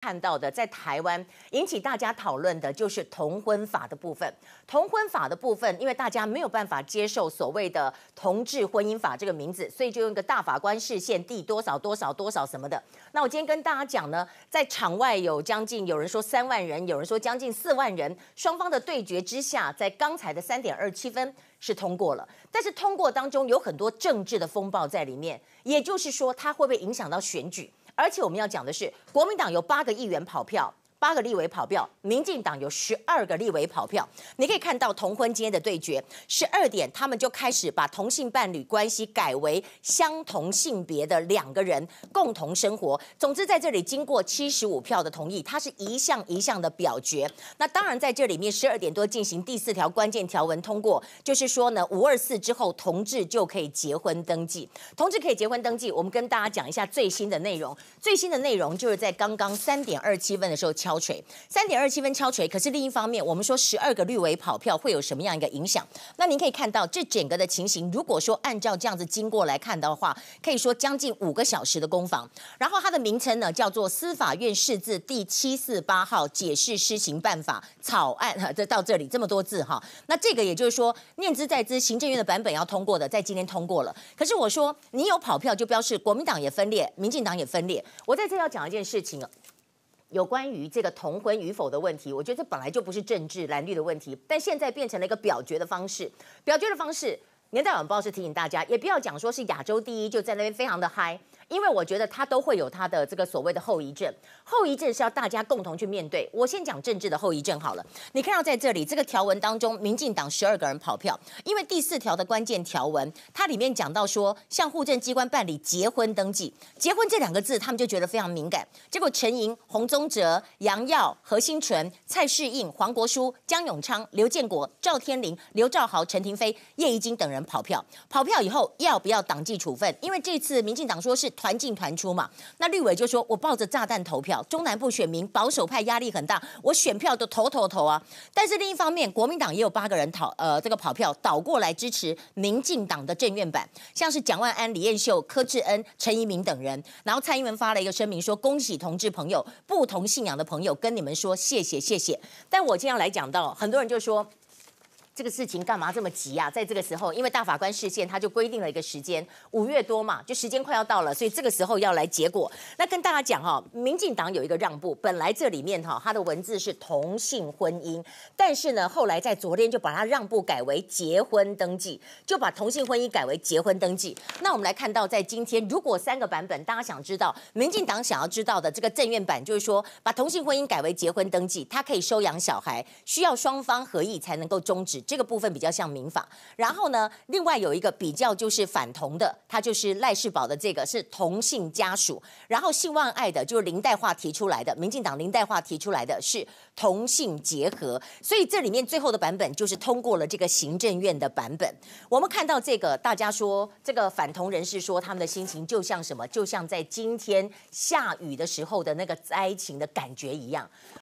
看到的，在台湾引起大家讨论的就是同婚法的部分。同婚法的部分，因为大家没有办法接受所谓的同志婚姻法这个名字，所以就用一个大法官释宪第多少多少多少什么的。那我今天跟大家讲呢，在场外有将近有人说三万人，有人说将近四万人，双方的对决之下，在刚才的三点二七分是通过了，但是通过当中有很多政治的风暴在里面，也就是说，它会不会影响到选举？而且我们要讲的是，国民党有八个议员跑票。八个立委跑票，民进党有十二个立委跑票。你可以看到同婚今天的对决，十二点他们就开始把同性伴侣关系改为相同性别的两个人共同生活。总之，在这里经过七十五票的同意，它是一项一项的表决。那当然在这里面十二点多进行第四条关键条文通过，就是说呢，五二四之后同志就可以结婚登记，同志可以结婚登记。我们跟大家讲一下最新的内容，最新的内容就是在刚刚三点二七分的时候敲锤，三点二七分敲锤。可是另一方面，我们说十二个绿委跑票会有什么样一个影响？那您可以看到这整个的情形，如果说按照这样子经过来看的话，可以说将近五个小时的攻防。然后它的名称呢叫做《司法院释字第七四八号解释施行办法草案》。哈这到这里这么多字哈，那这个也就是说念兹在兹，行政院的版本要通过的，在今天通过了。可是我说你有跑票，就表示国民党也分裂，民进党也分裂。我在这要讲一件事情有关于这个同婚与否的问题，我觉得这本来就不是政治蓝绿的问题，但现在变成了一个表决的方式。表决的方式，年代晚报是提醒大家，也不要讲说是亚洲第一，就在那边非常的嗨。因为我觉得他都会有他的这个所谓的后遗症，后遗症是要大家共同去面对。我先讲政治的后遗症好了。你看到在这里这个条文当中，民进党十二个人跑票，因为第四条的关键条文，它里面讲到说向户政机关办理结婚登记，结婚这两个字他们就觉得非常敏感。结果陈莹、洪宗哲、杨耀、何新纯、蔡适应、黄国书、江永昌、刘建国、赵天林、刘兆豪、陈廷飞、叶宜津等人跑票，跑票以后要不要党纪处分？因为这次民进党说是。团进团出嘛，那绿委就说：“我抱着炸弹投票，中南部选民保守派压力很大，我选票都投投投啊。”但是另一方面，国民党也有八个人讨，呃，这个跑票倒过来支持民进党的政院版，像是蒋万安、李彦秀、柯志恩、陈怡明等人。然后蔡英文发了一个声明说：“恭喜同志朋友，不同信仰的朋友，跟你们说谢谢谢谢。”但我今天要来讲到，很多人就说。这个事情干嘛这么急啊？在这个时候，因为大法官释宪，他就规定了一个时间，五月多嘛，就时间快要到了，所以这个时候要来结果。那跟大家讲哈，民进党有一个让步，本来这里面哈，它的文字是同性婚姻，但是呢，后来在昨天就把它让步改为结婚登记，就把同性婚姻改为结婚登记。那我们来看到，在今天，如果三个版本，大家想知道，民进党想要知道的这个政院版，就是说把同性婚姻改为结婚登记，他可以收养小孩，需要双方合意才能够终止。这个部分比较像民法，然后呢，另外有一个比较就是反同的，它就是赖世宝的这个是同性家属，然后性万爱的就是林岱樺提出来的，民进党林岱樺提出来的是同性结合，所以这里面最后的版本就是通过了这个行政院的版本。我们看到这个，大家说这个反同人士说他们的心情就像什么，就像在今天下雨的时候的那个灾情的感觉一样。